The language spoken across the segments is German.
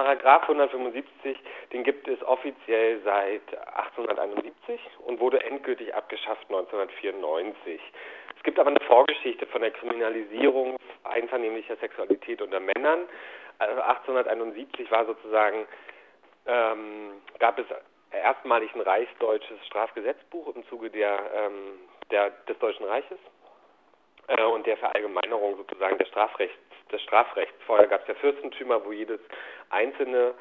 Paragraph 175, den gibt es offiziell seit 1871 und wurde endgültig abgeschafft 1994. Es gibt aber eine Vorgeschichte von der Kriminalisierung einvernehmlicher Sexualität unter Männern. Also 1871 war sozusagen, ähm, gab es erstmalig ein reichsdeutsches Strafgesetzbuch im Zuge der, ähm, der, des Deutschen Reiches äh, und der Verallgemeinerung sozusagen des Strafrechts. Des Strafrechts. Vorher gab es ja Fürstentümer, wo jedes einzelne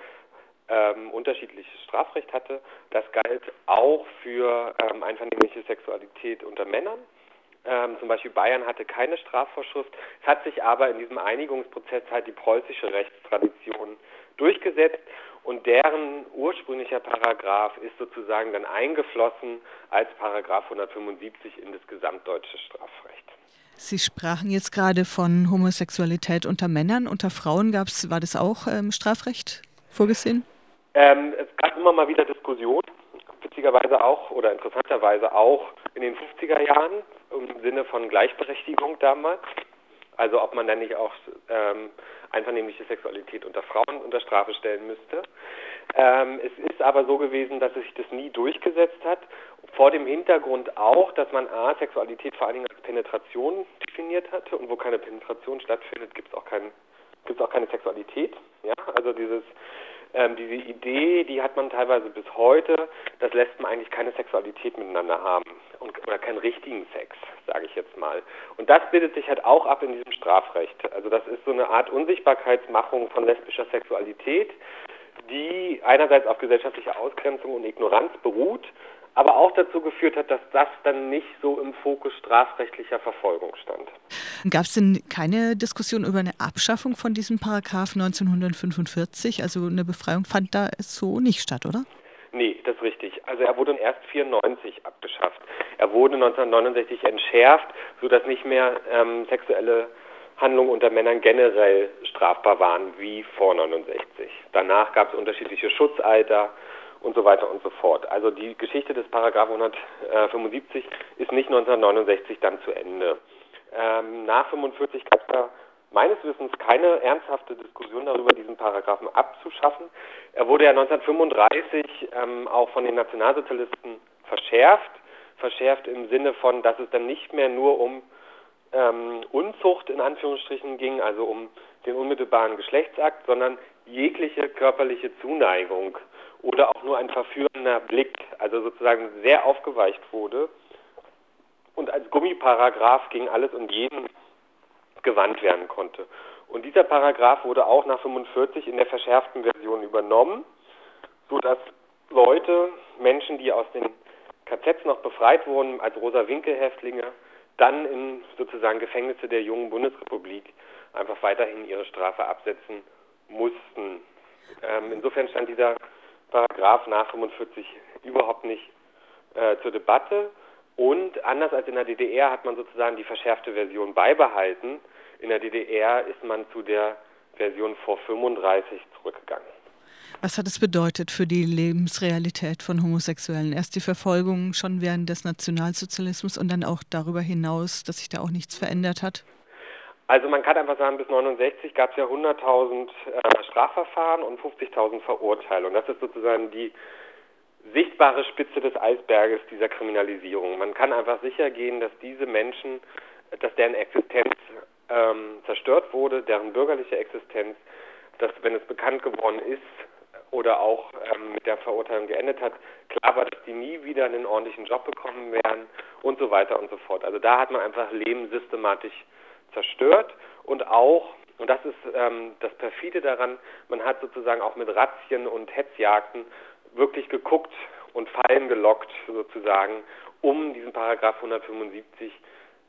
ähm, unterschiedliches Strafrecht hatte. Das galt auch für ähm, einvernehmliche Sexualität unter Männern. Ähm, zum Beispiel Bayern hatte keine Strafvorschrift. Es hat sich aber in diesem Einigungsprozess halt die preußische Rechtstradition durchgesetzt und deren ursprünglicher Paragraph ist sozusagen dann eingeflossen als Paragraph 175 in das gesamtdeutsche Strafrecht. Sie sprachen jetzt gerade von Homosexualität unter Männern. Unter Frauen gab's, war das auch ähm, Strafrecht vorgesehen? Ähm, es gab immer mal wieder Diskussionen, witzigerweise auch oder interessanterweise auch in den 50er Jahren im Sinne von Gleichberechtigung damals. Also ob man dann nicht auch ähm, einvernehmliche Sexualität unter Frauen unter Strafe stellen müsste. Ähm, es ist aber so gewesen, dass sich das nie durchgesetzt hat. Vor dem Hintergrund auch, dass man A, Sexualität vor allen Dingen als Penetration definiert hatte und wo keine Penetration stattfindet, gibt es auch, kein, auch keine Sexualität. Ja? Also dieses ähm, diese Idee, die hat man teilweise bis heute, das lässt man eigentlich keine Sexualität miteinander haben und, oder keinen richtigen Sex, sage ich jetzt mal. Und das bildet sich halt auch ab in diesem Strafrecht. Also das ist so eine Art Unsichtbarkeitsmachung von lesbischer Sexualität, die einerseits auf gesellschaftlicher Ausgrenzung und Ignoranz beruht, aber auch dazu geführt hat, dass das dann nicht so im Fokus strafrechtlicher Verfolgung stand. Gab es denn keine Diskussion über eine Abschaffung von diesem Paragraph 1945? Also eine Befreiung fand da so nicht statt, oder? Nee, das ist richtig. Also er wurde erst 94 abgeschafft. Er wurde 1969 entschärft, sodass nicht mehr ähm, sexuelle Handlungen unter Männern generell strafbar waren wie vor 69. Danach gab es unterschiedliche Schutzalter und so weiter und so fort. Also die Geschichte des Paragraph 175 ist nicht 1969 dann zu Ende. Ähm, nach 45 gab es da meines Wissens keine ernsthafte Diskussion darüber, diesen Paragraphen abzuschaffen. Er wurde ja 1935 ähm, auch von den Nationalsozialisten verschärft. Verschärft im Sinne von, dass es dann nicht mehr nur um ähm, Unzucht in Anführungsstrichen ging, also um den unmittelbaren Geschlechtsakt, sondern jegliche körperliche Zuneigung oder auch nur ein verführender Blick, also sozusagen sehr aufgeweicht wurde und als Gummiparagraph gegen alles und jeden gewandt werden konnte. Und dieser Paragraph wurde auch nach 45 in der verschärften Version übernommen, sodass Leute, Menschen, die aus den KZs noch befreit wurden als Rosa-Winkel-Häftlinge, dann in sozusagen Gefängnisse der jungen Bundesrepublik einfach weiterhin ihre Strafe absetzen mussten. Ähm, insofern stand dieser Paragraph nach 45 überhaupt nicht äh, zur Debatte. Und anders als in der DDR hat man sozusagen die verschärfte Version beibehalten. In der DDR ist man zu der Version vor 35 zurückgegangen. Was hat es bedeutet für die Lebensrealität von Homosexuellen? Erst die Verfolgung schon während des Nationalsozialismus und dann auch darüber hinaus, dass sich da auch nichts verändert hat? Also man kann einfach sagen, bis 1969 gab es ja 100.000 äh, Strafverfahren und 50.000 Verurteilungen. Das ist sozusagen die sichtbare Spitze des Eisberges dieser Kriminalisierung. Man kann einfach sicher gehen, dass diese Menschen, dass deren Existenz ähm, zerstört wurde, deren bürgerliche Existenz, dass wenn es bekannt geworden ist oder auch ähm, mit der Verurteilung geendet hat, klar war, dass die nie wieder einen ordentlichen Job bekommen werden und so weiter und so fort. Also da hat man einfach Leben systematisch zerstört und auch, und das ist ähm, das Perfide daran, man hat sozusagen auch mit Razzien und Hetzjagden wirklich geguckt und Fallen gelockt sozusagen, um diesen Paragraph 175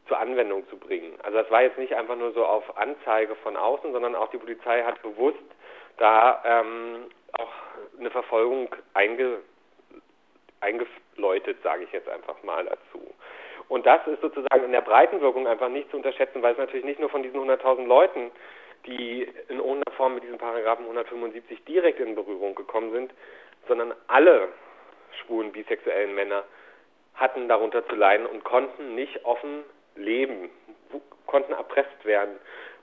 zur Anwendung zu bringen. Also das war jetzt nicht einfach nur so auf Anzeige von außen, sondern auch die Polizei hat bewusst da ähm, auch eine Verfolgung einge, eingeläutet, sage ich jetzt einfach mal dazu. Und das ist sozusagen in der Breitenwirkung einfach nicht zu unterschätzen, weil es natürlich nicht nur von diesen 100.000 Leuten, die in irgendeiner Form mit diesem Paragraphen 175 direkt in Berührung gekommen sind, sondern alle schwulen, bisexuellen Männer hatten darunter zu leiden und konnten nicht offen leben, konnten erpresst werden,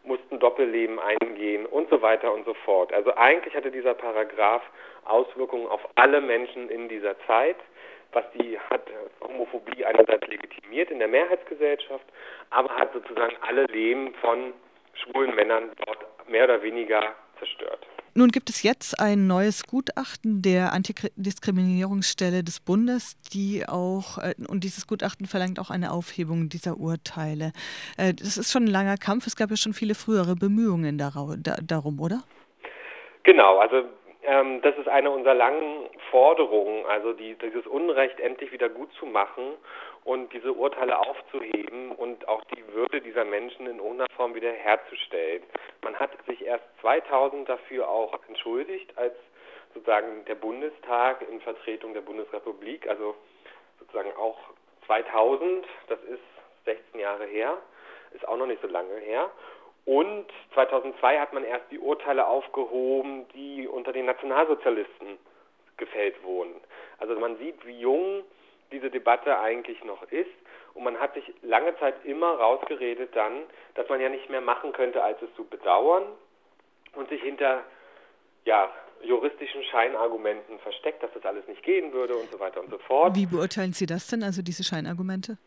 mussten Doppelleben eingehen und so weiter und so fort. Also eigentlich hatte dieser Paragraph Auswirkungen auf alle Menschen in dieser Zeit, was die hat Homophobie einerseits legitimiert in der Mehrheitsgesellschaft, aber hat sozusagen alle Leben von schwulen Männern dort mehr oder weniger zerstört. Nun gibt es jetzt ein neues Gutachten der Antidiskriminierungsstelle des Bundes, die auch, äh, und dieses Gutachten verlangt auch eine Aufhebung dieser Urteile. Äh, das ist schon ein langer Kampf. Es gab ja schon viele frühere Bemühungen darum, oder? Genau, also ähm, das ist eine unserer langen Forderungen, also die, dieses Unrecht endlich wieder gut zu machen und diese Urteile aufzuheben und auch die Würde dieser Menschen in irgendeiner Form wieder herzustellen. Man hat sich erst 2000 dafür auch entschuldigt, als sozusagen der Bundestag in Vertretung der Bundesrepublik, also sozusagen auch 2000, das ist 16 Jahre her, ist auch noch nicht so lange her. Und 2002 hat man erst die Urteile aufgehoben, die unter den Nationalsozialisten gefällt wurden. Also man sieht, wie jung diese Debatte eigentlich noch ist. Und man hat sich lange Zeit immer rausgeredet dann, dass man ja nicht mehr machen könnte, als es zu bedauern und sich hinter ja, juristischen Scheinargumenten versteckt, dass das alles nicht gehen würde und so weiter und so fort. Wie beurteilen Sie das denn, also diese Scheinargumente?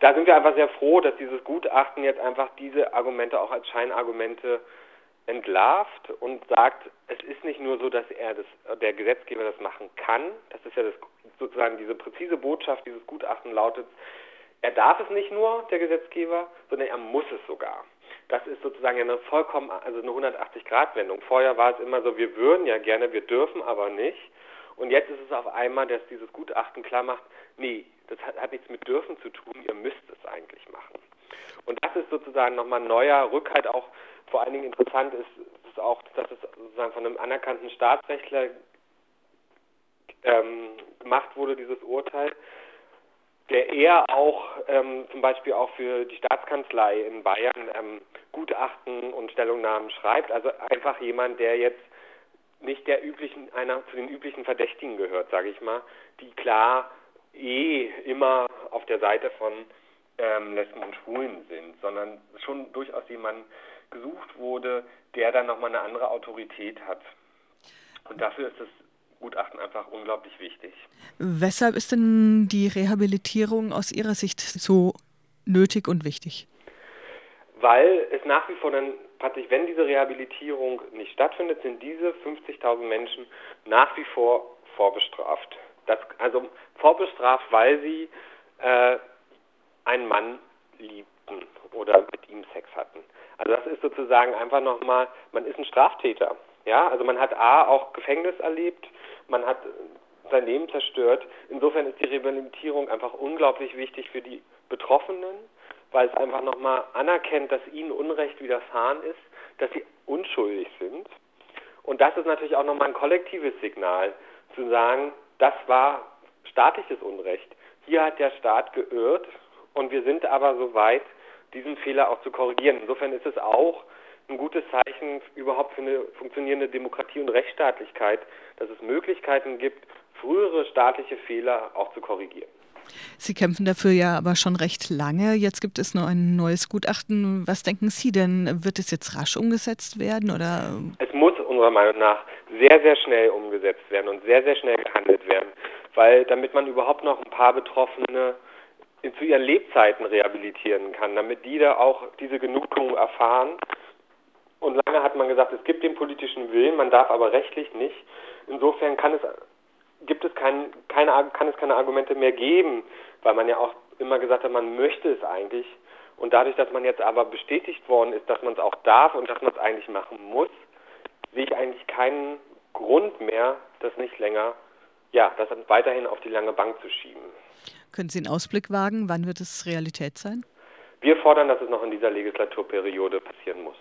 da sind wir einfach sehr froh, dass dieses Gutachten jetzt einfach diese Argumente auch als Scheinargumente entlarvt und sagt, es ist nicht nur so, dass er das, der Gesetzgeber das machen kann. Das ist ja das, sozusagen diese präzise Botschaft dieses Gutachten lautet, er darf es nicht nur, der Gesetzgeber, sondern er muss es sogar. Das ist sozusagen eine vollkommen, also eine 180-Grad-Wendung. Vorher war es immer so, wir würden ja gerne, wir dürfen aber nicht. Und jetzt ist es auf einmal, dass dieses Gutachten klar macht, nee, das hat, hat nichts mit dürfen zu tun, ihr müsst es eigentlich machen. Und das ist sozusagen nochmal ein neuer Rückhalt, auch vor allen Dingen interessant ist, ist auch, dass es sozusagen von einem anerkannten Staatsrechtler ähm, gemacht wurde, dieses Urteil, der eher auch ähm, zum Beispiel auch für die Staatskanzlei in Bayern ähm, Gutachten und Stellungnahmen schreibt. Also einfach jemand, der jetzt nicht der üblichen, einer zu den üblichen Verdächtigen gehört, sage ich mal, die klar eh immer auf der Seite von ähm, Lesben und Schwulen sind, sondern schon durchaus jemand gesucht wurde, der dann nochmal eine andere Autorität hat. Und dafür ist das Gutachten einfach unglaublich wichtig. Weshalb ist denn die Rehabilitierung aus Ihrer Sicht so nötig und wichtig? Weil es nach wie vor dann praktisch, wenn diese Rehabilitierung nicht stattfindet, sind diese 50.000 Menschen nach wie vor vorbestraft. Das, also vorbestraft, weil sie äh, einen Mann liebten oder mit ihm Sex hatten. Also das ist sozusagen einfach nochmal, man ist ein Straftäter. Ja, also man hat A auch Gefängnis erlebt, man hat sein Leben zerstört. Insofern ist die Rehabilitierung einfach unglaublich wichtig für die Betroffenen, weil es einfach nochmal anerkennt, dass ihnen Unrecht widerfahren ist, dass sie unschuldig sind. Und das ist natürlich auch nochmal ein kollektives Signal, zu sagen, das war staatliches Unrecht. Hier hat der Staat geirrt und wir sind aber so weit, diesen Fehler auch zu korrigieren. Insofern ist es auch ein gutes Zeichen überhaupt für eine funktionierende Demokratie und Rechtsstaatlichkeit, dass es Möglichkeiten gibt, frühere staatliche Fehler auch zu korrigieren. Sie kämpfen dafür ja aber schon recht lange. Jetzt gibt es noch ein neues Gutachten. Was denken Sie denn? Wird es jetzt rasch umgesetzt werden oder? Es muss unserer Meinung nach sehr, sehr schnell umgesetzt werden und sehr, sehr schnell gehandelt werden, weil damit man überhaupt noch ein paar Betroffene zu ihren Lebzeiten rehabilitieren kann, damit die da auch diese Genugtuung erfahren. Und lange hat man gesagt, es gibt den politischen Willen, man darf aber rechtlich nicht. Insofern kann es gibt es kein, keine, kann es keine Argumente mehr geben, weil man ja auch immer gesagt hat, man möchte es eigentlich. Und dadurch, dass man jetzt aber bestätigt worden ist, dass man es auch darf und dass man es eigentlich machen muss, sehe ich eigentlich keinen Grund mehr, das nicht länger, ja, das weiterhin auf die lange Bank zu schieben. Können Sie einen Ausblick wagen? Wann wird es Realität sein? Wir fordern, dass es noch in dieser Legislaturperiode passieren muss.